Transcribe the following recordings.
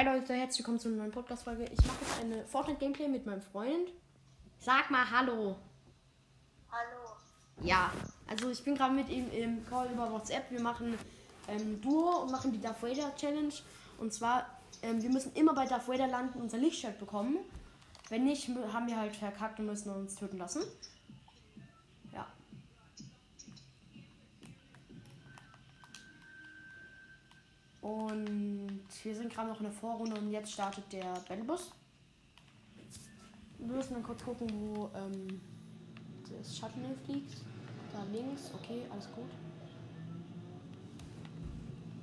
Hi Leute, herzlich willkommen zu einer neuen Podcast-Folge. Ich mache jetzt eine Fortnite-Gameplay mit meinem Freund. Sag mal Hallo. Hallo. Ja, also ich bin gerade mit ihm im Call über WhatsApp. Wir machen ähm, Duo und machen die Darth Vader Challenge. Und zwar, ähm, wir müssen immer bei Darth Vader landen und unser Lichtschwert bekommen. Wenn nicht, haben wir halt verkackt und müssen uns töten lassen. Und wir sind gerade noch in der Vorrunde und jetzt startet der Battlebus. Wir müssen dann kurz gucken, wo ähm, das Shuttle fliegt. Da links, okay, alles gut.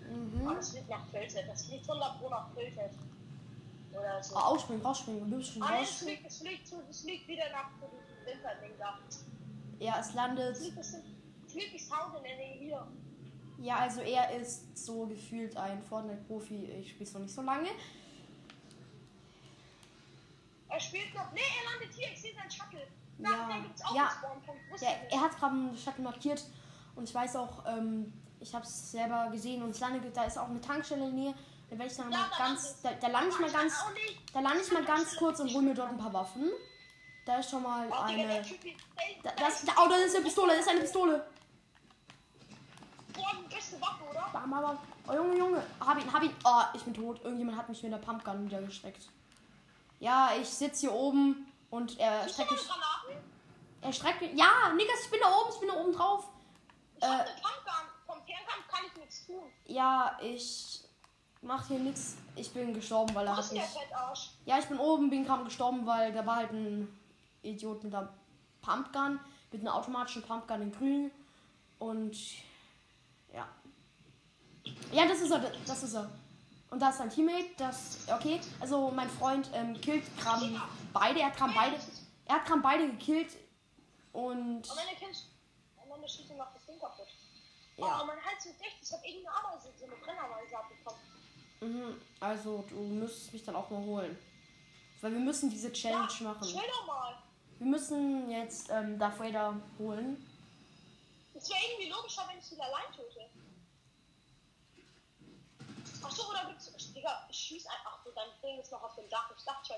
Mhm. Oh, das fliegt nach Filtet. Das fliegt 100 Pro nach Filtet. Oder so. Oh, ausspringen, rausspringen, wir müssen Ah, es fliegt, es fliegt, es fliegt wieder nach Winterding da. Ja, es landet. Es fliegt, es fliegt die Sound in der Nähe hier. Ja, also er ist so gefühlt ein Fortnite-Profi. Ich spiele es noch nicht so lange. Er spielt noch. Nee, er landet hier. Ich sehe seinen Shuttle. Da, Ja, da gibt's auch ja. Ja, ich er hat gerade einen Shuttle markiert und ich weiß auch, ähm, ich habe es selber gesehen und es landet, da ist auch eine Tankstelle in der Nähe. Da werde ich dann Ja, mal da ganz, da, da lande ich mal ganz, da lande ich mal ganz kurz und hole mir dort ein paar Waffen. Da ist schon mal eine. Da, das, da, oh, das ist eine Pistole, das ist eine Pistole. Boah, die beste Waffe, oder? Bam, bam, bam. Oh, Junge, Junge. Hab ihn, hab ihn. Oh, ich bin tot. Irgendjemand hat mich mit der Pumpgun niedergestreckt. Ja, ich sitze hier oben und er streckt mich. Er streckt mich. Ja, Niggas, ich bin da oben, ich bin da oben drauf. Ich hab Äh. eine Pumpgun. Vom Fernkampf kann ich nichts tun. Ja, ich mach hier nichts. Ich bin gestorben, weil er hat der mich. Ja, ich bin oben, bin gerade gestorben, weil da war halt ein Idiot mit einer Pumpgun, mit einer automatischen Pumpgun in grün. Und ja. Ja, das ist er, das ist er. Und da ist sein Teammate, das. Okay, also mein Freund ähm, killt gerade beide, er hat gerade beide. Er hat gerade beide gekillt. Und Am Ende kennst Am Ende schießt ihm noch das Ding kaputt. Ja. Oh, mein Hals wird echt. Ich hab irgendeine Ameise, so eine Brennameise abbekommen. mhm, also du müsstest mich dann auch mal holen. Weil wir müssen diese Challenge ja, machen. Chill doch mal. Wir müssen jetzt ähm, Darth Vader holen. Es wäre irgendwie logischer, wenn ich ihn allein töte. Achso, oder gibt's. Digga, ich schieß einfach. Ach, dein Ding ist noch auf dem Dach. Ich dachte schon,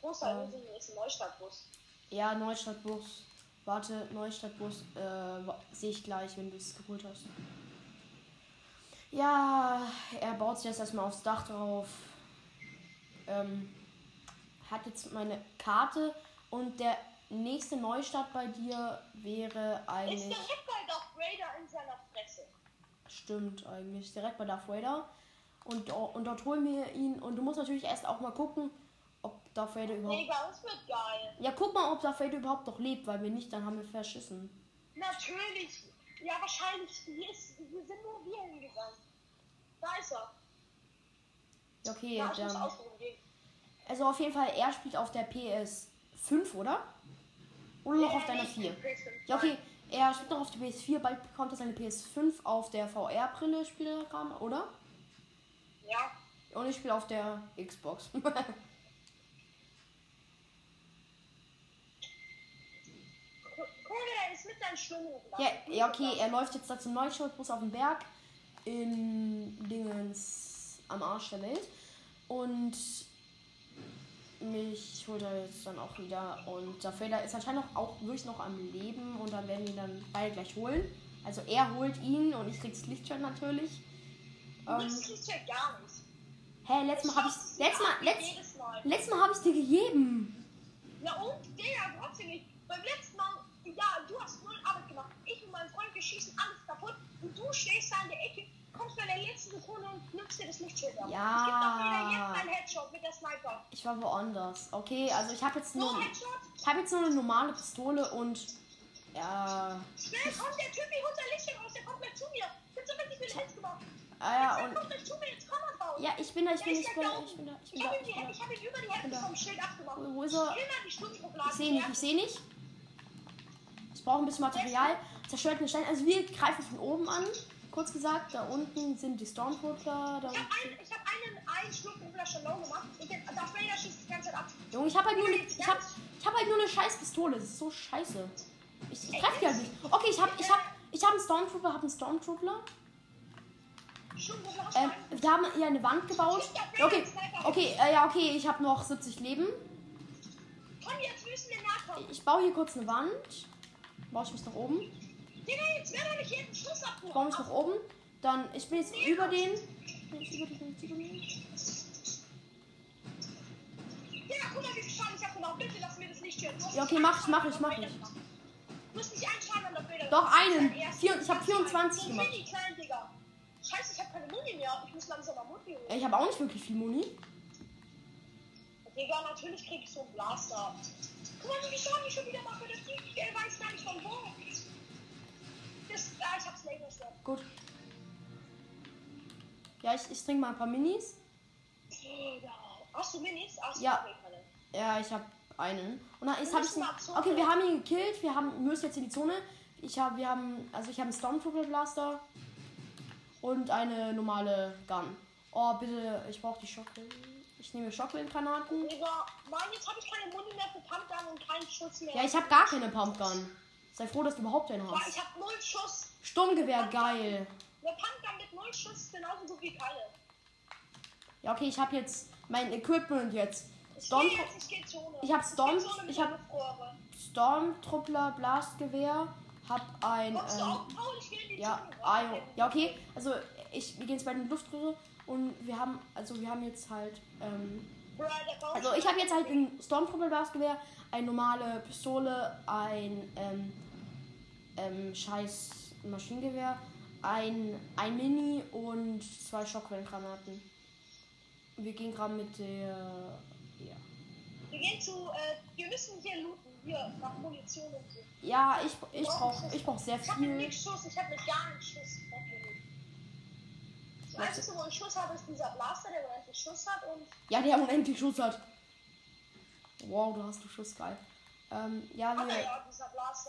großer Ja. Insel ist ein Neustadtbus. Ja, Neustadtbus. Warte, Neustadtbus äh, sehe ich gleich, wenn du es geholt hast. Ja, er baut sich jetzt erstmal aufs Dach drauf. Ähm, hat jetzt meine Karte und der nächste Neustart bei dir wäre Ist eigentlich. direkt bei Darth Vader in seiner Fresse. Stimmt eigentlich, direkt bei Darth Vader. Und, und dort holen wir ihn. Und du musst natürlich erst auch mal gucken, ob Darth Vader überhaupt. Digga, das wird geil. Ja, guck mal, ob Darth Vader überhaupt noch lebt, weil wenn nicht, dann haben wir verschissen. Natürlich. Ja, wahrscheinlich. Hier, ist, hier sind nur wir hingegangen. Da ist er. Okay, Ja, dann. Also auf jeden Fall, er spielt auf der PS5, oder? Oder noch Ja, auf deiner nee, 4? PS5. Ja, okay. Er spielt noch auf der PS4, bald bekommt er seine PS5 auf der VR-Brille, spielt er gerade, oder? Ja. Und ich spiele auf der Xbox. Ja, ja, okay, er läuft jetzt da zum Neustadtbus auf den Berg in Dingens am Arsch der Welt. Und mich holt er jetzt dann auch wieder. Und der Vader ist anscheinend auch, wirklich noch am Leben und dann werden wir ihn dann beide gleich holen. Also er holt ihn und ich krieg das Lichtschwert natürlich. Ähm, es ja gar nicht. hä, letztes Mal habe ich letztes Mal, letzt, Mal. letztes Mal habe ich dir gegeben. Ja und, Digga, ja nicht. Beim letzten Mal, ja, du hast null Arbeit gemacht. Ich und mein Freund, wir schießen alles kaputt. Und du stehst da in der Ecke, kommst bei der letzten Sekunde und nimmst dir das Lichtschwert ab. Ja. Ich geb doch wieder jetzt einen Headshot mit der Sniper. Ich war woanders. Okay, also ich habe jetzt No nur Headshot? ich habe jetzt nur eine normale Pistole und ja, Schnell kommt der Typ hier unser Lichtschwert raus, der kommt gleich zu mir. Jetzt haben wir nicht viel Hits gemacht. Ah, ja und ja, ich bin da, ich bin, ich bin, da da, ich bin da, ich bin Ich da, ich bin da. ich ihn über die Hälfte da. vom Schild abgemacht. Wo- ist er? Ich sehe nicht, ich sehe nicht. Ich brauche ein bisschen Material. Zerstört einen Stein. Also wir greifen von oben an. Kurz gesagt, da unten sind die Stormtrooper. Da Ich habe einen, ich hab einen, Schluck schon low gemacht. Ich, Darth Vader schießt die ganze Zeit ab. Junge, ich habe halt nur eine, ich hab, ich hab halt nur eine scheiß Pistole. Das ist so scheiße. Ich, ich treffe die halt nicht. Okay, ich habe ich hab, ich hab einen Stormtrooper, habe einen Stormtrooper. Ähm, wir haben hier eine Wand gebaut. Okay, okay, äh, ja, okay, ich habe noch 70 Leben. Komm, jetzt müssen wir nachkommen. Ich baue hier kurz eine Wand. Baue ich mich nach oben. Ich baue mich nach oben. Dann, ich bin jetzt über den. Bin jetzt über den. Über den. Digga, guck mal, wie viel Schaden ich habe noch. Bitte lass mir das nicht hören. Ja, okay, mach ich, mach ich, mach ich. Doch, einen. Vier- ich hab 24 So gemacht. Scheiße, ich hab keine Muni mehr. Ich muss langsam mal Muni holen. Ich habe auch nicht wirklich viel Muni. Digga, natürlich krieg ich so einen Blaster. Guck mal, wie Schaden ich schon wieder mache. Das Ding, ich weiß gar nicht von wo. Das, ja, ich hab's Laser Schwert. Gut. Ja, ich, ich trinke mal ein paar Minis. Digga. Hast du Minis? Hast du Ja. keine. Ja, ich habe einen. Und dann ist habe ich. Okay, wir haben ihn gekillt. Wir haben müssen jetzt in die Zone. Ich habe wir haben also ich habe einen Stormtrooper Blaster und eine normale Gun. Oh, bitte, ich brauche die Schockwellen. Ich nehme Schockwellengranaten. Digga, Mann, jetzt hab ich keine Muni mehr für Pumpgun und keinen Schuss mehr. Ja, ich habe gar keine Pumpgun. Sei froh, dass du überhaupt eine Ja, hast. ich hab null Schuss. Sturmgewehr, geil. Eine Pumpgun mit null Schuss ist genauso gut wie keine. Ja, okay, ich habe jetzt mein Equipment jetzt. Ich Storm geh jetzt, ich. Ich hab geh Storm- ich hab- der Luftrohre. Stormtruppler Blastgewehr, hab ein ähm, Ja, ah, ja. okay. Also ich, wir gehen jetzt bei den Luftröhre und wir haben, also wir haben jetzt halt, ähm, also ich habe jetzt halt ein Stormtrooper Blastgewehr, eine normale Pistole, ein ähm, ähm, scheiß Maschinengewehr, ein, ein Mini und zwei Schockwellengranaten. Wir gehen gerade mit der, ja. Wir gehen zu, äh, wir müssen hier looten. Hier, nach Munition und so. Ja, ich, ich brauche ich brauch sehr Ich hab mit viel. Schuss, ich hab mit gar nichts Schuss. Das Einzige, wo ich Schuss habe, ist dieser Blaster, der unendlich Schuss hat und Ja, der unendlich Schuss hat. Wow, du hast du Schuss, geil. Ähm, ja, Ah, wir, ja,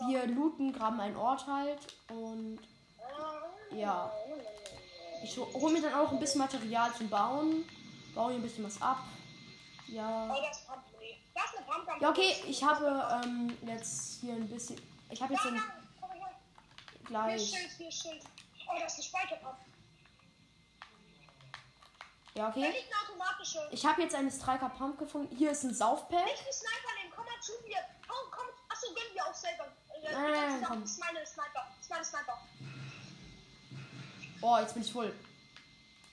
wir looten, graben einen Ort halt und Ja. ich hole mir dann auch ein bisschen Material zum Bauen. Baue hier ein bisschen was ab. Ja. Oh, das ist Pumpgun. Das ist eine Pumpgun. Ja, okay, ich habe ähm, jetzt hier ein bisschen. Ich habe jetzt ein, gleich. Oh. Ja, okay. Ich habe jetzt eine Striker Pump gefunden. Hier ist ein Saufpack. Nicht die Sniper nehmen, komm mal zu mir. Komm, komm. Achso, gönnen wir auch selber. Äh, Nein, nein, nein, ist meine Sniper. Das ist meine Sniper. Oh, jetzt bin ich voll.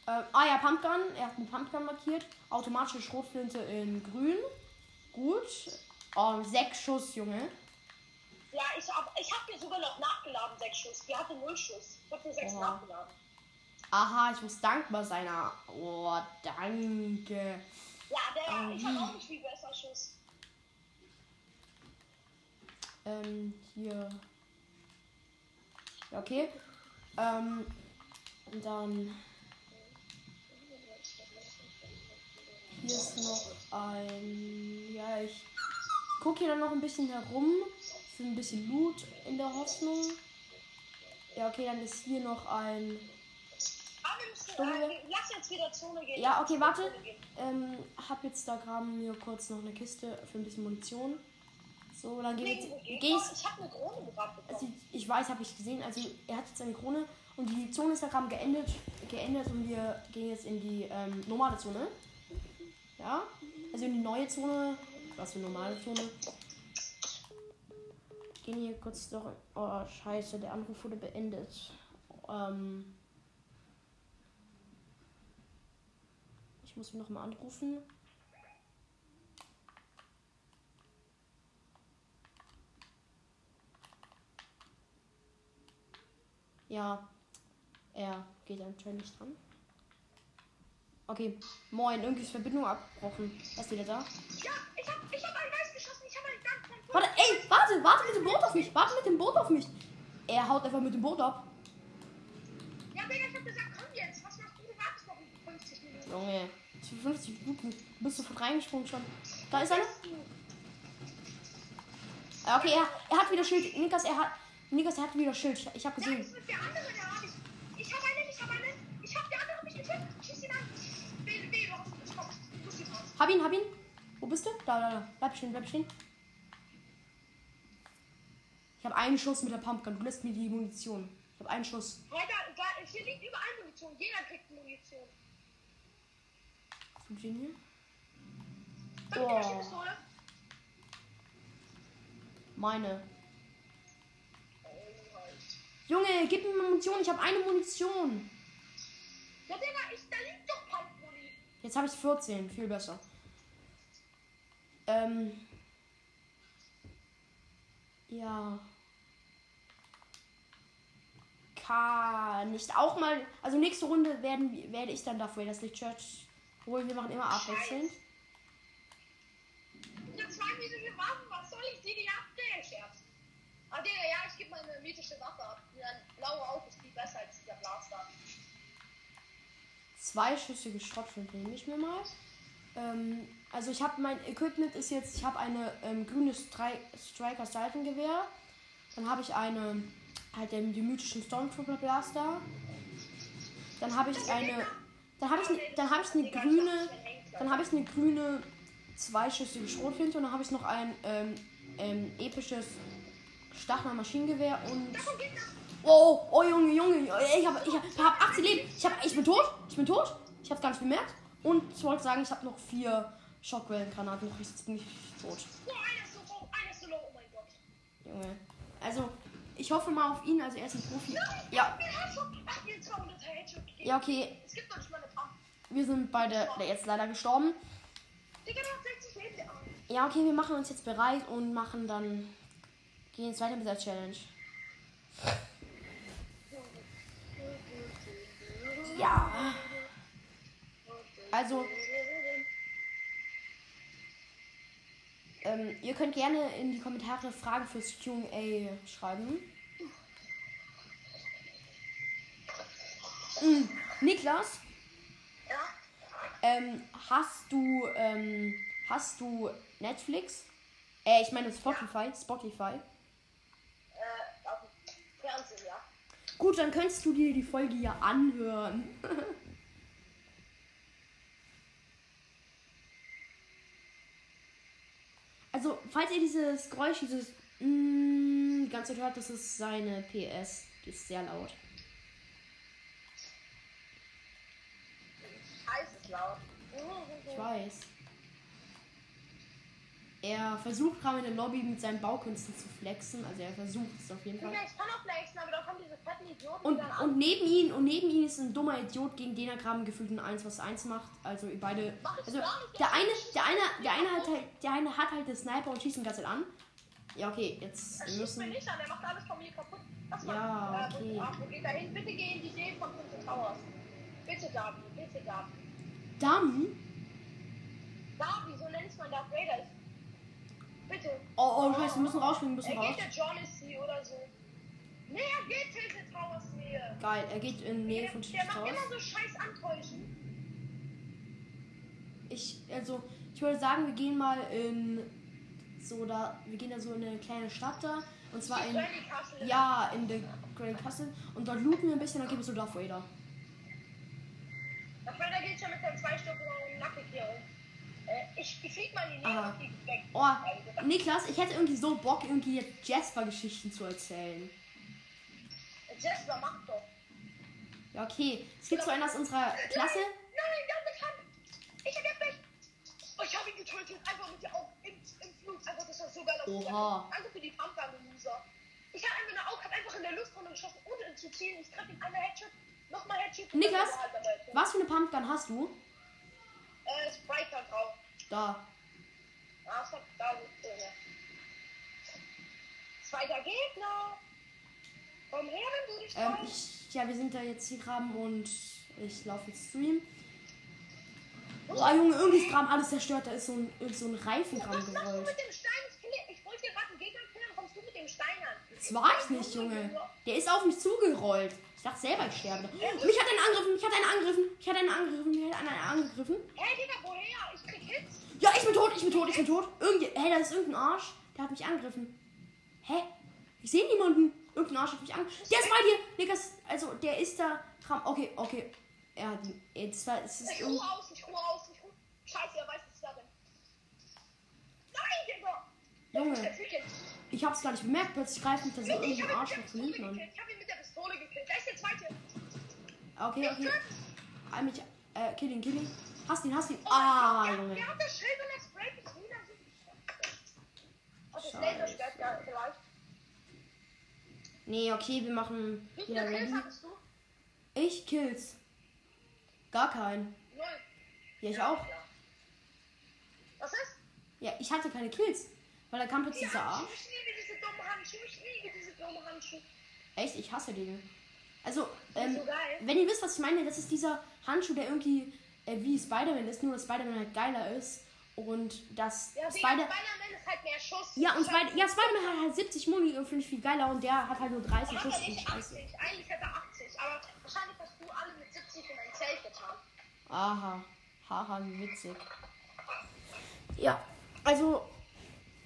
Ähm, ah ja, Pumpgun. Er hat eine Pumpgun markiert. Automatische Schrotflinte in grün. Gut. Oh, sechs Schuss, Junge. Ja, ich hab, ich hab dir sogar noch nachgeladen, sechs Schuss. Wir hatten null Schuss. Ich hab dir sechs Oha. nachgeladen. Aha, ich muss dankbar sein. ah. Oh, danke. Ja, der, ich hab Mhm. auch nicht viel besser Schuss. Ähm, hier. Okay. Ähm, und dann. Hier ist noch ein. Ja, ich gucke hier dann noch ein bisschen herum. Für ein bisschen Loot in der Hoffnung. Ja, okay, dann ist hier noch ein. Lass jetzt wieder Zone gehen. Ja, okay, warte. Ähm, hab jetzt da gerade mir kurz noch eine Kiste für ein bisschen Munition. So, dann jetzt. geht Geh das? Ich hab eine Krone gerade bekommen. Also ich, ich weiß, habe ich gesehen. Also er hat jetzt eine Krone und die Zone ist da gerade geendet, geendet und wir gehen jetzt in die ähm, normale Zone. Ja, also in die neue Zone. Was für normale Zone? Gehen hier kurz doch. Oh Scheiße, der Anruf wurde beendet. Ähm, ich muss ihn noch mal anrufen. Ja, er geht anscheinend nicht dran. Okay, moin, irgendwie ist Verbindung abgebrochen. Er ist wieder da. Ja, ich hab, ich hab einen Geist geschossen. Ich hab einen kleinen Warte, ey, warte, warte mit dem Boot auf mich. Warte mit dem Boot auf mich. Er haut einfach mit dem Boot ab. Ja, Digga, ich hab gesagt, komm jetzt. Was machst du? Du wartest noch 50 Minuten. Junge, für 50 Minuten bist du sofort reingesprungen schon. Da ist einer. Ah, Okay, er, er hat wieder Schild. Nikas, er hat. Nikas, er hat wieder Schild. Ich, ich habe Ja, gesehen. das ist der andere, der hab ich. Ich hab einen, ich hab einen. Ich hab der andere mich getötet. Hab ihn, hab ihn. Wo bist du? Da, da, da. Bleib stehen, bleib stehen. Ich habe einen Schuss mit der Pumpgun. Du lässt mir die Munition. Ich habe einen Schuss. Alter, da, hier liegt überall Munition. Jeder kriegt Munition. Wem hier? Oh. Meine. Oh. Junge, gib mir Munition. Ich habe eine Munition. Ja, Digga, ich, da liegt. Jetzt habe ich 14. Viel besser. Ähm. Ja. Kann nicht auch mal. Also nächste Runde werden, werde ich dann dafür das Licht-Church holen. Wir machen immer abwechselnd. Ja, zwei mythische Waffen, was soll ich dir die abnehmen, Scherz? Ah, Digga, ja, ich gebe meine mythische Waffe ab. Ja, ein blauer Auge ist viel besser als dieser Blaster. Zweischüssige Schrottflinte nehme ich mir mal. Ähm, also ich habe mein Equipment ist jetzt, ich habe eine ähm, grüne Stri Striker Seitengewehr. Dann habe ich eine, halt den, die mythischen Stormtrooper Blaster. Dann habe ich eine, dann habe ich, ne- dann habe ich eine grüne, dann habe ich eine grüne zweischüssige Schrotflinte und dann habe ich noch ein ähm, ähm, episches Stachler Maschinengewehr und. Oh, oh Junge, Junge, ich habe ich hab, ich hab 18 Leben. Ich, hab, ich bin tot. Ich bin tot. Ich habe gar nicht bemerkt. Und ich wollte sagen, ich habe noch vier Schockwellengranaten. Noch jetzt bin ich tot. Oh, einer ist so low, einer ist so low, oh mein Gott. Junge. Also, ich hoffe mal auf ihn. Also, er ist ein Profi. Ja, Mir Headshot. Ach, mir 200 Headshot gegeben. ja, okay. Es gibt doch nicht mal eine Pump. Wir sind beide der jetzt leider gestorben. Digga, der hat 60 Leben, der Arme. Ja, okay, wir machen uns jetzt bereit und machen dann. Gehen jetzt weiter mit der Challenge. Ja. Also, ähm, ihr könnt gerne in die Kommentare Fragen fürs QA schreiben. Mm, Niklas, Ja? ähm, hast du, ähm, hast du Netflix? Äh, ich meine Spotify, Spotify. Äh, auf dem Fernsehen, ja. Gut, dann könntest du dir die Folge ja anhören. also, falls ihr dieses Geräusch, dieses mm, die ganze Zeit hört, das ist seine PS. Die ist sehr laut. Heiß ist laut. Ich weiß. Er versucht gerade in der Lobby mit seinen Baukünsten zu flexen. Also er versucht es auf jeden Fall. Digga, ich kann auch flexen, aber da kommen diese fetten Idioten, Und, dann an. und neben ihn und neben ihn ist ein dummer Idiot, gegen den er gerade gefühlt ein 1 was 1 macht. Also ihr beide. Also der eine, der eine, der eine hat halt, der eine hat halt den Sniper und schießt ihn ganz an. Ja, okay, jetzt Er wir schießt mir müssen. nicht an, der macht alles von mir kaputt. Was Ja, macht- okay. Ach, wo geht er hin? Bitte geh in die Nähe von Prince Towers. Bitte, Davi, bitte, Davi. Dann. Davi, so nennt man Darth Vader. Ich- Bitte. Oh, oh, scheiße, wir müssen rausspringen, wir müssen Er raus. geht der Johnny oder so. Nee, er geht Tilted Towers Nähe. Geil, er geht in Nähe Der, von der Chiefs macht Haus. immer so scheiß Antäuschen. Ich, also, ich würde sagen, wir gehen mal in so da, wir gehen da so in eine kleine Stadt da. Und zwar in, ja, in der Great Castle. Und dort looten wir ein bisschen, dann gehen wir zu Darth Vader. Darth Vader geht schon mit seinem zwei Stück Nacken hier rum. Äh, ich, ich flieg mal in die Nähe und flieg weg. Oh, Niklas, ich hätte irgendwie so Bock, irgendwie jetzt Jasper-Geschichten zu erzählen. Jasper, mach doch. Ja, okay. Es gibt so einen aus unserer Klasse. Nein, der hat bekannt. Ich hab nicht. Oh, ich hab ihn getötet. Einfach mit der Augen im, im Flug. Einfach, das war so geil. Oha. Danke für die Pumpgun, Loser. Ich hab einfach eine Auge, hab einfach in der Luft runtergeschossen, ohne zu zielen. Ich treffe ihn einmal Headshot, nochmal Headshot. Niklas? Was für eine Pumpgun hast du? Äh, Sprite kann drauf. Da. Es hat da so drin. Zweiter Gegner. Komm her, wenn du dich Ähm, ich, ja, wir sind da jetzt hier graben und ich laufe jetzt Stream. Oh, Junge, irgendwie ist gerade alles zerstört. Da ist so ein, so ein Reifen dran Was machst du gerollt. mit dem Stein? Ich, wollte dir gerade einen Gegner dann kommst du mit dem Stein an. Das war ich nicht, Junge. Der ist auf mich zugerollt. Ich dachte selber, ich sterbe. Mich hat einen angegriffen, mich hat einen angegriffen, mich hat einen angegriffen, mich hat einen angegriffen. Hey, Digga, woher? Ich krieg Hits. Ja, ich bin tot, ich bin tot, ich bin tot. Irgendwie, hä, da ist irgendein Arsch. Der hat mich angegriffen. Hä? Ich sehe niemanden. Irgendein Arsch hat mich angegriffen. Der ist bei dir. Niklas, also, der ist da. Okay, okay. Er hat ihn. Das war, es ist Ich ruhe aus, ich ruhe aus, ich ruhe. Scheiße, er weiß, dass ich da bin. Nein, Digga. Junge. Jetzt. Ich hab's gar nicht bemerkt. Plötzlich greift mich da so irgendein Arsch von hinten an. Ich hab ihn mit der Ole gekillt. Da ist der zweite. Okay, okay. Ein mich. Äh, kill ihn, kill ihn. Hast ihn, hast ihn. Oh ah, Junge. Ja, der hat das Schild und das Spray bis wieder. Oh, das Laser stört ja vielleicht. Nee, okay, wir machen. Wie viele Kills hattest du? Ich Kills. Gar keinen. Null. Ja, ich ja, auch. Ja. Was ist? Ja, ich hatte keine Kills. Weil der kam plötzlich arsch. Ich Schiebe diese dumme Handschuhe, ich liebe diese dumme Handschuhe. Echt, ich hasse den. Also, ähm, so wenn ihr wisst, was ich meine, das ist dieser Handschuh, der irgendwie äh, wie Spider-Man ist, nur dass Spider-Man halt geiler ist. Und das Ja, Spider Spider. Spider-Man ist halt mehr Schuss. Ja, und Spider ja, Spider-Man hat halt 70 Muni und finde ich viel geiler und der hat halt nur 30 Schuss. Und Scheiße. 80. Eigentlich hätte er 80. Aber wahrscheinlich hast du alle mit 70 in ein Zelt getan. Aha. Haha, wie witzig. Ja, also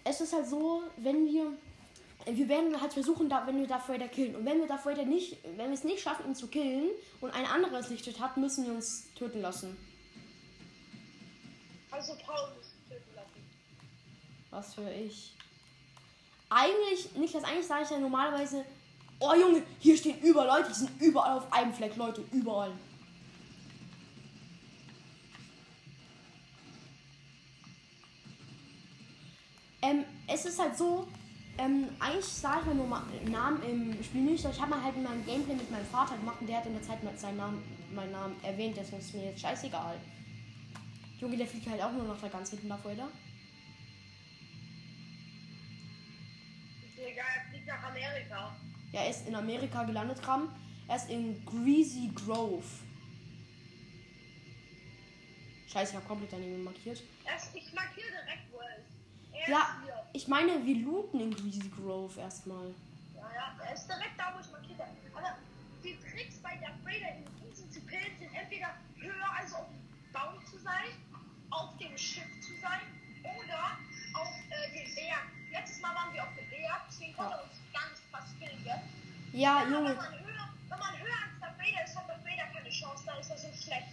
es ist halt so, wenn wir wir werden halt versuchen, da, wenn wir Darth Vader killen. Und wenn wir Darth Vader nicht, wenn wir es nicht schaffen, ihn zu killen und ein anderes Lichtschwert hat, müssen wir uns töten lassen. Also Paul muss töten lassen. Was für ich. Eigentlich, Niklas, eigentlich sage ich ja normalerweise, oh Junge, hier stehen überall Leute, die sind überall auf einem Fleck, Leute, überall. Ähm, es ist halt so, ähm, eigentlich sage ich mir nur mal Namen im Spiel nicht, aber ich habe mal halt in meinem Gameplay mit meinem Vater gemacht und der hat in der Zeit mal seinen Namen, meinen Namen erwähnt, deswegen ist mir jetzt scheißegal. Junge, der fliegt halt auch nur noch da ganz hinten davor, oder? Digga, er fliegt nach Amerika. Ja, er ist in Amerika gelandet, Kram. Er ist in Greasy Grove. Scheiße, ich habe komplett daneben markiert. Ich markiere direkt, wo er ist. Ja, ich meine, wir looten in Greasy Grove erstmal. Ja, ja, er ist direkt da, wo ich markiert habe. Aber die Tricks bei der Raider in Easy zu sind entweder höher, also auf dem Baum zu sein, auf dem Schiff zu sein oder auf äh, den Berg. Letztes Mal waren wir auf dem Berg, deswegen konnte er uns ganz fast killen, gell? Ja, Aber Junge. Wenn man höher, wenn man höher als der Raider ist, hat der Raider keine Chance, dann ist er so schlecht.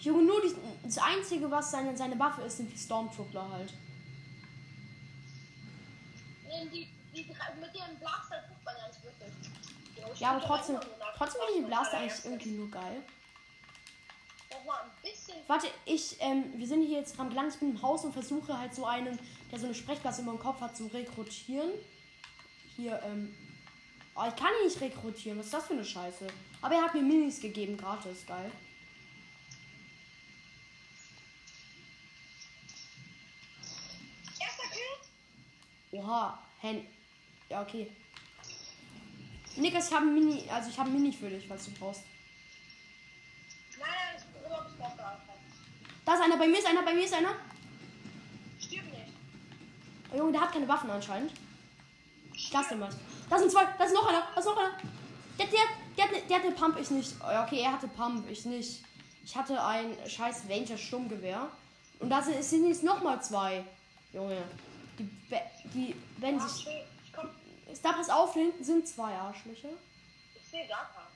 Junge, nur die, das Einzige, was seine, seine Waffe ist, sind die Stormtruppler halt. Die, die, drei- mit dem Blaster tut man ja nicht wirklich. ich Ja, aber trotzdem, trotzdem finde ich den Blaster eigentlich irgendwie nur geil. Warte, ich, ähm, wir sind hier jetzt dran gelangt. Ich bin im Haus und versuche halt so einen, der so eine Sprechblase über dem Kopf hat, zu rekrutieren. Hier, ähm. Oh, ich kann ihn nicht rekrutieren. Was ist das für eine Scheiße? Aber er hat mir Minis gegeben, gratis. Geil. Erster Kill. Oha, Hen. Ja, okay. Nikas, ich habe Mini, also ich habe Mini für dich, falls du brauchst. Nein, nein, ich bin überhaupt nicht. Da ist einer, bei mir ist einer, bei mir ist einer. Stirb nicht. Oh, Junge, der hat keine Waffen anscheinend. Ich lass den mal. Da sind zwei, da ist noch einer, da ist noch einer. Der, der, der, hat ne- der hatte Pump, ich nicht. Oh, okay, er hatte Pump, ich nicht. Ich hatte ein scheiß Ranger Sturmgewehr. Und da sind jetzt nochmal zwei. Junge. Die, be- die, wenn sich. komm. Da pass auf, hinten sind zwei Arschlöcher. Ich sehe keinen.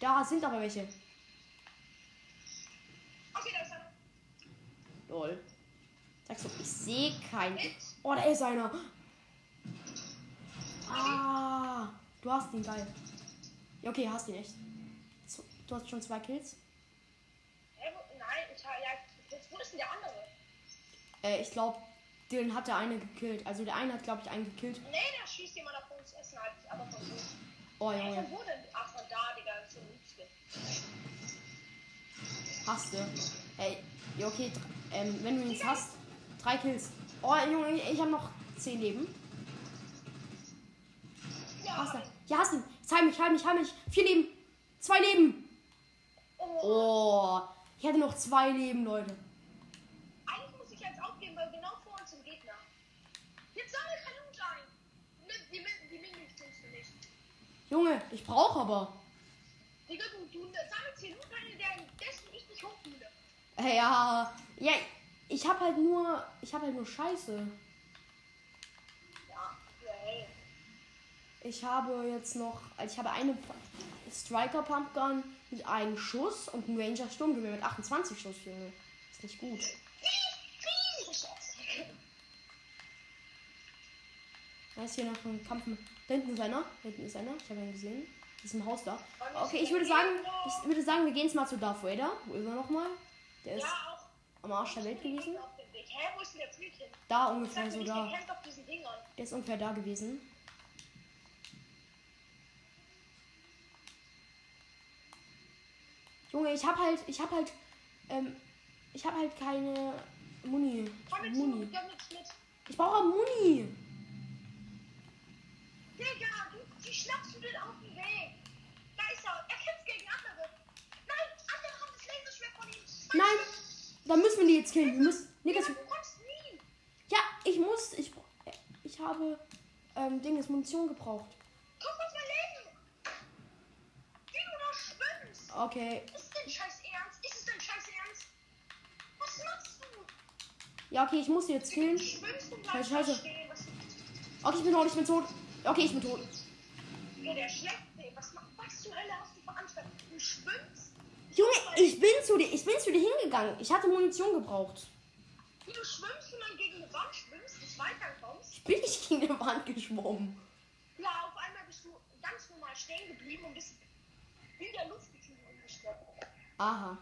Da sind aber welche. Okay, da ist einer. Lol. Sagst du, ich sehe keinen. Oh, da ist einer. Ah, du hast ihn, geil. Ja, okay, hast ihn echt. Du hast schon zwei Kills. Hä, wo, nein, ich ja. Jetzt, wo ist denn der andere? Äh, ich glaube, den hat der eine gekillt. Also der eine hat, glaube ich, einen gekillt. Nee, da schießt jemand auf uns. Essen halt, aber von wo? Oh, Hey, Junge. von wo denn? Ach, von da, Digga. Das ist Liebste. Hast du. Ey, ja, okay. Ähm, wenn du ihn jetzt hast, drei Kills. Oh, Junge, ich habe noch zehn Leben. Ja, Hast du. ich. Ja, hast ihn. Jetzt heim mich, heim mich, heim mich. Vier Leben. Zwei Leben. Oh. Oh, ich hatte noch zwei Leben, Leute. Eigentlich muss ich jetzt aufgeben, weil genau vor uns sind Gegner. Jetzt sammel kein Loot ein. Ne, Die, Min- die Minions tust du nicht. Junge, ich brauche aber. Digga, du, du sammelst hier Loot ein, der dessen ich nicht hochfühle. Ja, ja, ich habe halt nur, ich habe halt nur Scheiße. Ja, hey. Ich habe jetzt noch, also ich habe eine Striker Pumpgun mit einem Schuss und ein Ranger Sturmgewehr mit 28 Schuss, Junge. Ist nicht gut. Da ist hier noch ein Kampf mit. Da hinten ist einer. Da hinten ist einer. Ich habe ihn gesehen. Das ist ein Haus da. Okay, ich würde sagen, ich würde sagen, wir gehen jetzt mal zu Darth Vader. Wo ist er nochmal? Der ist am Arsch der Welt gewesen. Da ungefähr so da. Der ist ungefähr da gewesen. Junge, ich hab halt, ich hab halt, ähm, ich hab halt keine Muni. Ich, Muni. ich brauche Muni. Digga, du, wie schnappst du denn auf den Weg? Da ist er. Er kämpft gegen andere. Nein, andere haben das Laserschwert von ihm. Nein, dann müssen wir die jetzt killen. Wir müssen, Digga, Niggas, du kommst nie. ja, ich muss, ich, ich habe, ähm, Dinges Munition gebraucht. Guck auf mein Leben. Wie du noch schwimmst. Okay, Ist dein Scheiß ernst? Ist es dein Scheiß ernst? Was machst du? ja, okay, ich muss jetzt killen. Du schwimmst und bleibst Scheiße, da Okay, ich bin tot, ich bin tot. Okay, ich bin tot. Ja, der schlägt den. Was, was zur Hölle hast du veranstaltet? Du schwimmst? Junge, ich bin zu dir, ich bin zu dir hingegangen. Ich hatte Munition gebraucht. Wie du schwimmst und dann gegen eine Wand schwimmst, nicht weiterkommst? Ich bin nicht gegen eine Wand geschwommen. Ja, auf einmal bist du ganz normal stehen geblieben und bist in der Luft geflogen und gestorben. Aha.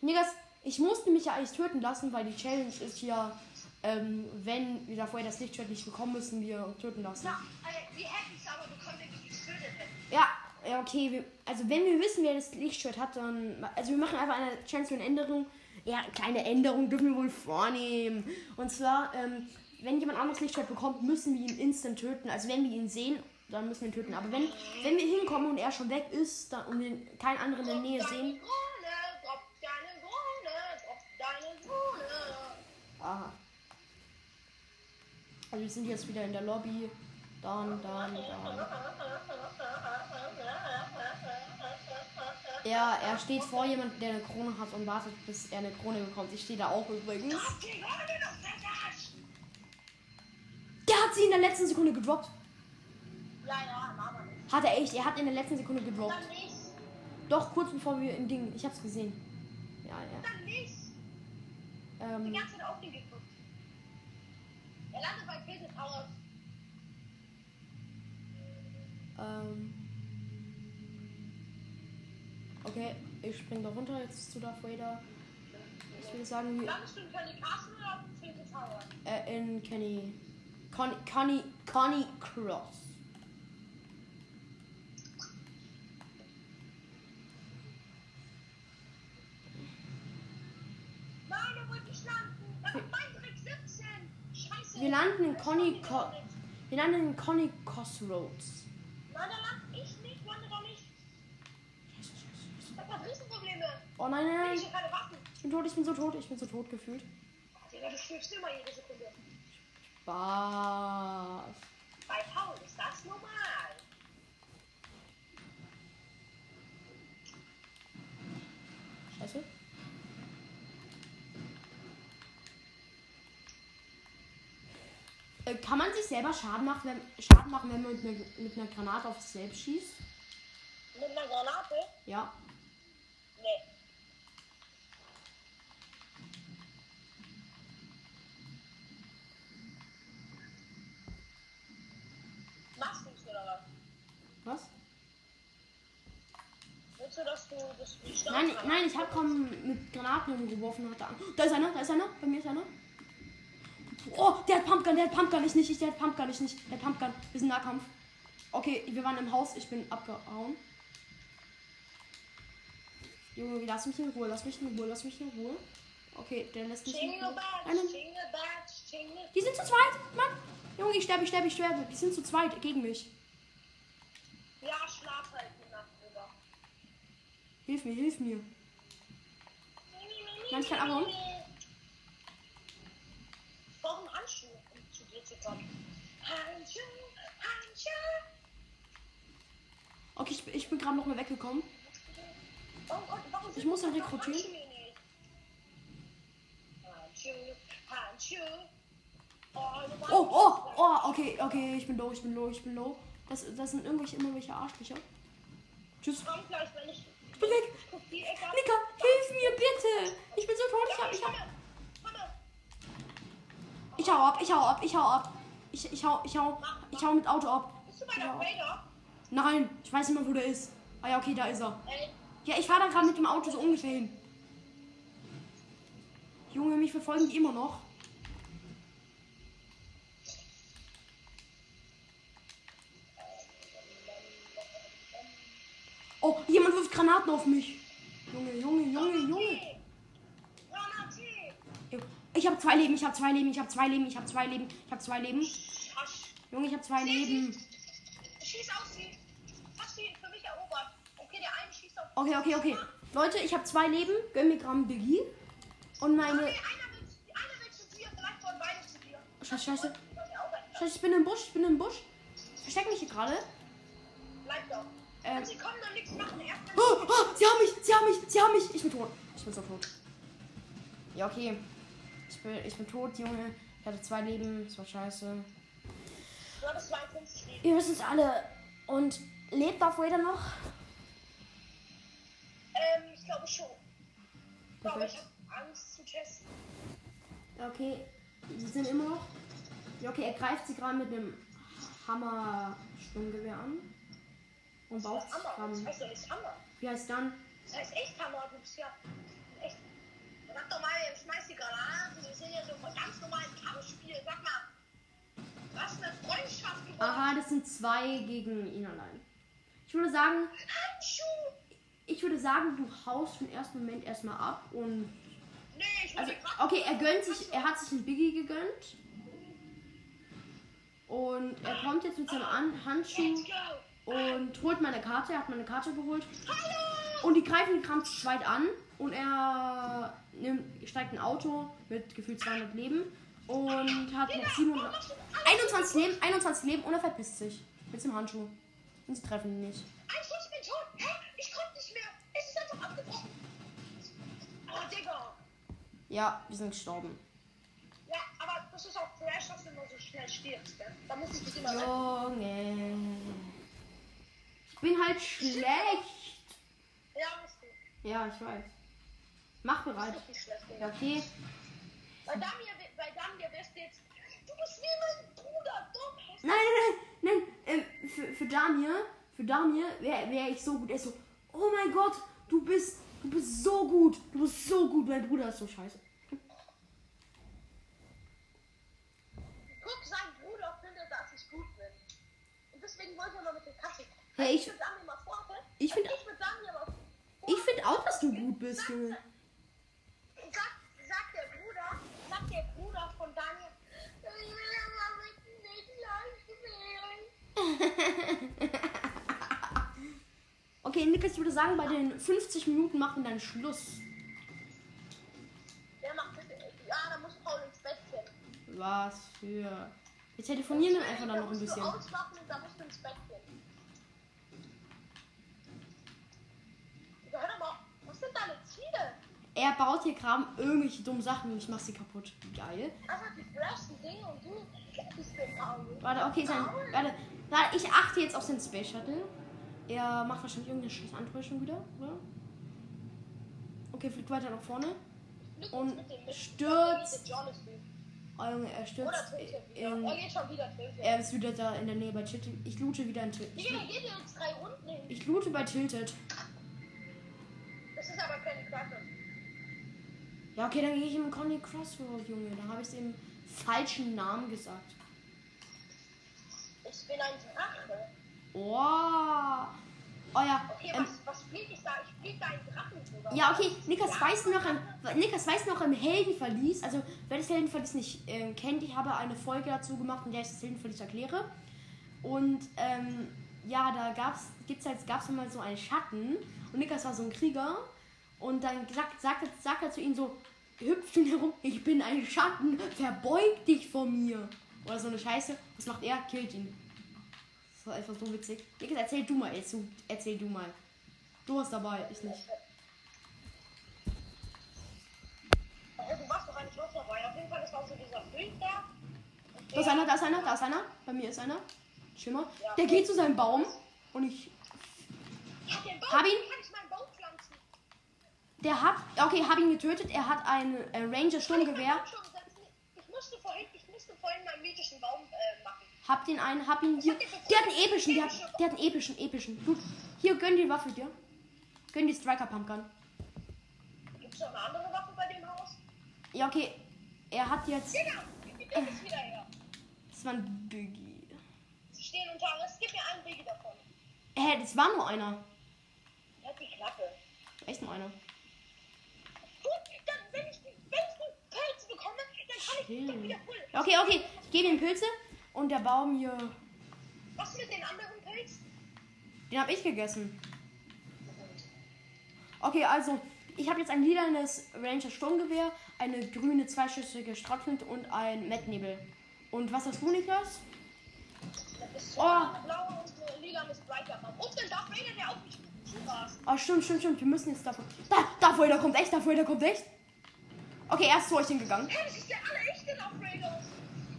Niggas, ich musste mich ja eigentlich töten lassen, weil die Challenge ist ja, ähm, wenn wir da vorher das Lichtschwert nicht bekommen, müssen wir uns töten lassen. Äh, wir hätten es aber bekommen, wenn wir die getötet hätten. Ja, ja, okay. Wir, also wenn wir wissen, wer das Lichtschwert hat, dann. Also wir machen einfach eine Chance für eine Änderung. Ja, kleine Änderung dürfen wir wohl vornehmen. Und zwar, ähm, wenn jemand anderes Lichtschwert bekommt, müssen wir ihn instant töten. Also wenn wir ihn sehen, dann müssen wir ihn töten. Aber wenn, wenn wir hinkommen und er schon weg ist dann, und wir keinen anderen in der Nähe sehen. Aha. Also wir sind jetzt wieder in der Lobby. Dann, dann, dann. Er, er steht vor jemandem, der eine Krone hat und wartet, bis er eine Krone bekommt. Ich stehe da auch übrigens. Der hat sie in der letzten Sekunde gedroppt. Ja, ja. Hat er echt, er hat in der letzten Sekunde gedroppt. Doch, kurz bevor wir in Ding. Ich hab's gesehen. Ja, ja. Dann nicht. Ähm, ganze Zeit auf den geguckt. Er landet bei Peter Towers. ähm. Okay, ich spring da runter jetzt zu Darth Vader. Ich würde sagen, wir, Landest du in Kenny Castle oder auf Peter Tower? äh, in Kenny. Conny, Conny, Conny Cross. Nein, er wollte nicht landen. Er hat mein Trick 17. Scheiße. Wir landen in Conny Co. Wir landen in Conny Crossroads. Nein, da lande ich nicht. Lande doch nicht. Ich hab grad Riesenprobleme. Oh nein, nein, Ich nein. hab keine Waffen. Ich bin tot, ich bin so tot, ich bin so tot gefühlt. Digga, du stirbst immer jede Sekunde. Was? Bei Paul ist das normal. Scheiße. Kann man sich selber Schaden machen, wenn, Schaden machen, wenn man mit einer, mit einer Granate auf sich selbst schießt? Mit einer Granate? Ja. Nee. Machst du's oder was? Was? Willst du, dass du das Nein, nein, ich habe kaum mit Granaten umgeworfen. da ist einer, da ist einer, bei mir ist einer. Oh, der hat Pumpgun, der hat Pumpgun, ich nicht, ich, der hat Pumpgun, ich nicht, der hat Pumpgun. Wir sind Nahkampf. Okay, wir waren im Haus, ich bin abgehauen. Junge, lass mich in Ruhe, lass mich in Ruhe, lass mich in Ruhe. Okay, der lässt mich in Ruhe. Die sind zu zweit, Mann. Junge, ich sterbe, ich sterbe, ich sterbe. Die sind zu zweit gegen mich. Ja, schlaf halt die Nacht drüber. Hilf mir, hilf mir. Nein, ich kann abhauen. Ich brauche einen Handschuh, um zu dir zu kommen. Handschuh, Handschuh. Okay, ich, ich bin gerade noch mal weggekommen. Ich muss ihn rekrutieren. Oh, Oh, oh, okay, okay, ich bin low, ich bin low, ich bin low. Das, das sind irgendwelche welche Arschlöcher. Tschüss. Ich bin weg. Nika, hilf mir bitte. Ich bin so tot, ich hab, ich hab. Ich hau ab, ich hau ab, ich hau ab. Ich, ich hau, ich hau, ich hau mit Auto ab. Bist du bei der Vader? Nein, ich weiß nicht mehr, wo der ist. Ah ja, okay, da ist er. Ja, ich fahre da gerade mit dem Auto so ungefähr hin. Junge, mich verfolgen die immer noch. Oh, jemand wirft Granaten auf mich. Junge, Junge, Junge, Junge. Ich habe zwei Leben, ich habe zwei Leben, ich habe zwei Leben, ich habe zwei Leben, ich habe zwei Leben. Junge, ich habe zwei Leben. Schieß auf sie! Hast sie für mich erobert? Okay, der eine schießt auf Okay, okay, okay. Leute, ich habe zwei Leben. Gönn mir einen Biggie. Und Okay, meine. einer will, einer will zu dir, vielleicht wollen beide zu dir. Scheiße, scheiße. Scheiße, ich bin im Busch, ich bin im Busch. Versteck mich hier gerade. Bleib doch. Ähm. Sie kommen dann nichts machen. Erst Oh, oh, sie haben mich, sie haben mich, sie haben mich. Ich bin tot. Ich bin so tot. Ja, okay. Ich bin, ich bin tot, Junge. Ich hatte zwei Leben. Das war scheiße. Du hattest 52 Leben. Ihr wisst es alle. Und lebt Darth Vader noch? Ähm, ich glaube schon. Aber ich Perfekt. habe Angst zu testen. Ja, okay. Sie sind immer noch. Ja, okay, er greift sie gerade mit einem Hammer-Sturmgewehr an. Und baut sich Hammer. Das dran. heißt ja nicht Hammer. Wie heißt dann? Das heißt echt Hammer. Du bist ja. Sag doch mal, jetzt schmeiß die Granaten. Wir sind ja so ein ganz normalen Kampfspiel. Sag mal. Was eine Freundschaft geworden. Aha, das sind zwei gegen ihn allein. Ich würde sagen, Handschuh. ich würde sagen, du haust den ersten Moment erstmal ab und. Nee, ich Also, okay, er gönnt sich, er hat sich einen Biggie gegönnt. Und er kommt jetzt mit seinem An Handschuh und holt meine Karte. Er hat meine Karte geholt. Hallo. Und die greifen ihn gerade zu zweit an. Und er nimmt, steigt ein Auto mit gefühlt 200 Leben. Und hat noch 700, 21 Leben, 21 Leben und er verpisst sich. Mit dem Handschuh. Und sie treffen ihn nicht. Ein Schuss, ich bin tot. Hä? Ich konnte nicht mehr. Es ist einfach abgebrochen. Oh, Digga. Ja, wir sind gestorben. Ja, aber das ist auch Trash, dass du immer so schnell stirbst, ne? Da muss ich dich immer. Junge. Ich bin halt schlecht. Ja, ich weiß. Mach bereit. Ja, okay. Bei Damir, bei Damir wärst du jetzt. Du bist wie mein Bruder, dumm. Nein, nein, nein, nein. Ähm, für, für Damir, für Damir wäre wär ich so gut. Er ist so, oh mein Gott, du bist, du bist so gut. Du bist so gut. Mein Bruder ist so scheiße. Guck, sein Bruder findet, dass ich gut bin. Und deswegen wollte er mal mit dem Kaffee. Hey, ich- ich mit Damir mal vorne. Ich Ich mit Damir mal Ich finde auch, dass du gut bist, Junge. Sag, sagt der Bruder, sagt der Bruder von Daniel. Okay, Niklas, ich würde sagen, bei den 50 Minuten machen wir dann Schluss. Der macht bitte, ja, da muss Paul ins Bett gehen. Was für. Wir telefonieren dann einfach dann Da noch ein musst bisschen. Du ausmachen und da musst du ins Bett gehen. Hör doch mal, was sind deine Ziele? Er baut hier gerade irgendwelche dummen Sachen und ich mach sie kaputt. Geil. Einfach die besten Dinge und du bist. Warte, okay, sein. Warte, warte, ich achte jetzt auf den Space Shuttle. Er macht wahrscheinlich irgendeine scheiß Antäuschung wieder, oder? Okay, fliegt weiter nach vorne. Und stürzt-. Oh, Junge, er Oder stürzt wieder. in. Er geht schon wieder Tilted. Er ist wieder da in der Nähe bei Tilted. Ich loote wieder in Tilted. Hin. Ich loote bei Tilted. Das ist aber keine Klasse. Ja, okay, dann gehe ich im Conny Crossroad, Junge. Da habe ich den falschen Namen gesagt. Ich bin ein Drache. Oh. Oh ja. Okay, Ähm, was, was flieg ich da? Ich flieg da einen Drachen drüber. ja, okay. Nikas weiß noch im, Nikas weiß noch im Heldenverlies. Also, wer das Heldenverlies nicht ähm, kennt, ich habe eine Folge dazu gemacht, in der ich das Heldenverlies erkläre. Und ähm, ja, da gab's, gibt's halt, gab's mal so einen Schatten. Und Nikas war so ein Krieger. Und dann sagt, sagt, er- sagt er zu ihm so, hüpft ihn herum, ich bin ein Schatten, verbeug dich vor mir. Oder so eine Scheiße. Was macht er? Killt ihn. Das war einfach so witzig. Nikas, erzähl du mal, erzähl, erzähl du mal. Du warst dabei, ich nicht. Ja, du warst doch eigentlich auch dabei. Auf jeden Fall, das war so dieser Film da. Ist einer, da ist einer, da ist einer. Bei mir ist einer. Schimmer. Der geht zu seinem Baum. Und ich. Hab ihn. Kann ich meinen Baum pflanzen? Der hat. Okay, hab ihn getötet. Er hat ein äh, Ranger Kann ich musste vorhin, ich musste vorhin meinen mythischen Baum äh, machen. Hab den einen, hab ihn hier. Der hat einen epischen, der hat, der hat einen epischen, epischen. Du, hier, gönn die Waffe dir. Gönn die Striker Pumpgun. Gibt es noch eine andere Waffe bei dem Haus? Ja, okay. Er hat jetzt. Digga, gib mir das wieder her. Das war ein Biggie. Sie stehen unter Arrest. Gib mir einen Biggie davon. Hä, das war nur einer. Halt die Klappe. Echt mal eine. Gut, dann, wenn ich, die- wenn ich die Pilze bekomme, dann holen. Okay, okay. Ich gebe ihm Pilze. Und der Baum hier, Was mit den anderen Pilzen? den habe ich gegessen. Okay, also, ich habe jetzt ein lilanes Ranger Sturmgewehr, eine grüne zweischüssige Schrotflinte und ein Mettnebel. Und was hast du, Niklas? Ist Oh. blaue und eine lila Brighter haben. Und ein Darth Vader, der auf mich zurast. Oh, stimmt, stimmt, stimmt. Wir müssen jetzt davon. Da, da vorher, der kommt echt, da vorher, der kommt echt. Okay, er ist zu euch hingegangen. Hä, das ist der allerechte Vader.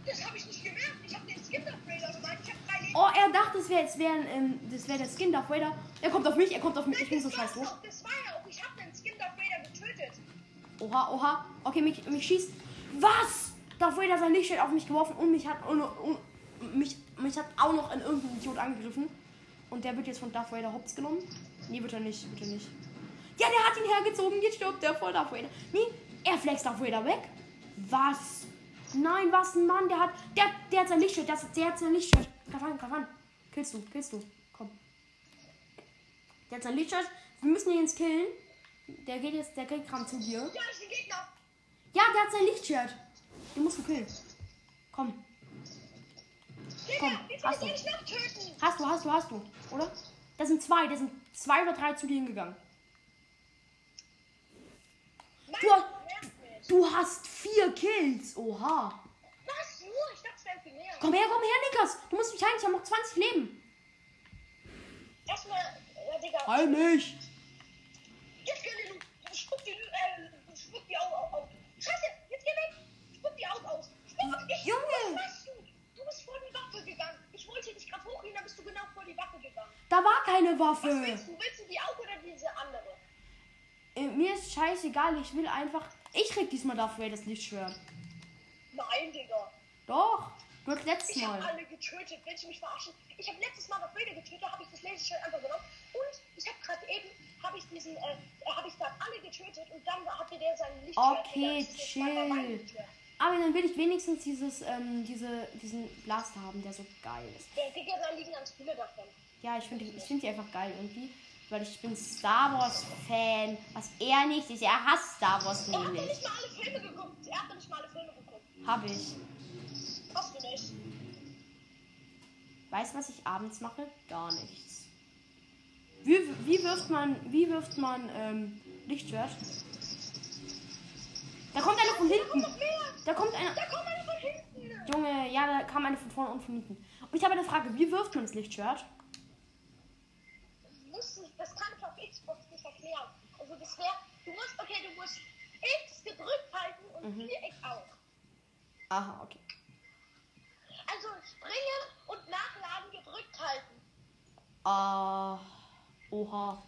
Das habe ich nicht gemerkt. Ich habe den Skin Darth Vader. Ich habe drei Leben. Oh, er dachte, es wäre wär, ähm, das wär der Skin Darth Vader. Er kommt auf mich, er kommt auf mich. Ich bin so das scheiß war's los. auch. Das war ja auch. Ich habe den Skin Darth Vader getötet. Oha, oha. Okay, mich, mich schießt. Was? Darth Vader sein Lichtschwert auf mich geworfen und mich hat, und, und, mich, mich hat auch noch ein irgendein Idiot angegriffen. Und der wird jetzt von Darth Vader hops genommen. Nee, wird er nicht, wird er nicht. Ja, der hat ihn hergezogen. Jetzt stirbt der vor Darth Vader. Nee, er flext Darth Vader weg. Was? Nein, was ein Mann. Der hat, der, der hat sein Lichtschwert. Der, hat- der hat sein Lichtschwert. Greif an, greif an. Killst du, killst du. Komm. Der hat sein Lichtschwert. Wir müssen ihn jetzt killen. Der geht jetzt, der geht gerade zu dir. Ja, ich Gegner. Ja, der hat sein Lichtschwert. Den musst du killen. Komm. Komm, hast du. Hast du, hast du, hast du. Oder? Das sind zwei. Das sind zwei oder drei zu dir hingegangen. Du. Du hast vier Kills. Oha. Was? Nur? Ich dachte, es wären viel mehr. Komm her, komm her, Nikas. Du musst mich heilen. Ich habe noch 20 Leben. Erstmal, äh, Digga. Heil mich. Jetzt geh du. Spuck die, äh, spuck die Augen auf. Scheiße, jetzt geh weg. Spuck die Augen aus. Spuck, ich, Junge. Was machst du? Du bist vor die Waffe gegangen. Ich wollte dich gerade hochgehen, dann bist du genau vor die Waffe gegangen. Da war keine Was Waffe. willst du? Willst du die Augen oder diese andere? Äh, mir ist scheißegal. Ich will einfach. Ich krieg diesmal dafür das Lichtschwert. Nein, Digga. Doch. Du hast letztes Ich habe Mal. alle getötet. Willst du mich verarschen? Ich habe letztes Mal noch Vader getötet, habe ich das Laserschwert einfach genommen. Und ich habe gerade eben, habe ich diesen, äh, habe ich dann alle getötet und dann hatte der sein Lichtschwert. Okay, chill. Lichtschwert. Aber dann will ich wenigstens dieses, ähm, diese, diesen Blaster haben, der so geil ist. Der Digga, da liegen ganz viele davon. Ja, ich finde ich find die einfach geil irgendwie. Weil ich bin Star Wars Fan. Was er nicht ist, er hasst Star Wars Er hat nämlich. nicht mal alle Filme geguckt. Er hat nicht mal alle Filme geguckt. Hab ich. Hast du nicht? Weißt du, was ich abends mache? Gar nichts. Wie, wie wirft man, wie wirft man ähm, Lichtschwert? Da kommt einer von hinten. Da kommt einer. Da kommt einer von hinten. Junge, ja, da kam einer von vorne und von hinten. Und ich habe eine Frage, wie wirft man das Lichtschwert? Musst du, das kann ich auf Xbox nicht erklären. Also das wäre, du musst, okay, du musst X gedrückt halten und Mhm. Viereck auch. Aha, okay. Also springen und nachladen gedrückt halten. Ah, oha.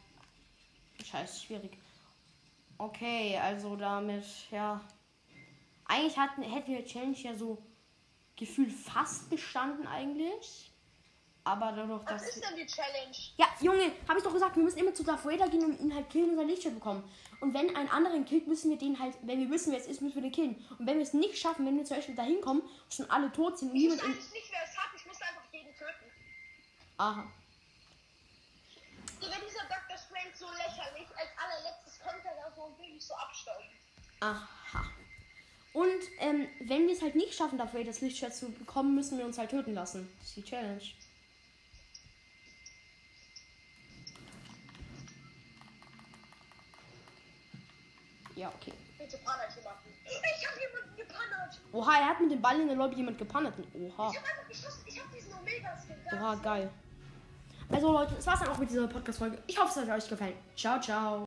Scheiße, schwierig. Okay, also damit, ja. Eigentlich hatten, hätte die Challenge ja so gefühlt fast bestanden eigentlich. Aber dadurch, Was dass. ist denn die Challenge? Ja, Junge, habe ich doch gesagt, wir müssen immer zu Darth Vader gehen und ihn halt killen und sein Lichtschwert bekommen. Und wenn ein anderen killt, müssen wir den halt, wenn wir wissen, wer es ist, müssen wir den killen. Und wenn wir es nicht schaffen, wenn wir zum Beispiel da hinkommen, schon alle tot sind und Ich weiß eigentlich nicht, wer es hat. Ich muss einfach jeden töten. Aha. Digga, dieser Dr. Strange so lächerlich. Als allerletztes kommt er da so und will mich so abstauben. Aha. Und ähm, wenn wir es halt nicht schaffen, dafür das Lichtschwert zu bekommen, müssen wir uns halt töten lassen. Das ist die Challenge. Ja, okay. Bitte pannert jemanden. Ich hab jemanden gepannert. Oha, er hat mit dem Ball in der Lobby jemand gepannt. Oha. Ich hab einfach geschossen. Ich hab diesen Omega-Skin. Oha, geil. Also Leute, das war's dann auch mit dieser Podcast-Folge. Ich hoffe, es hat euch gefallen. Ciao, ciao.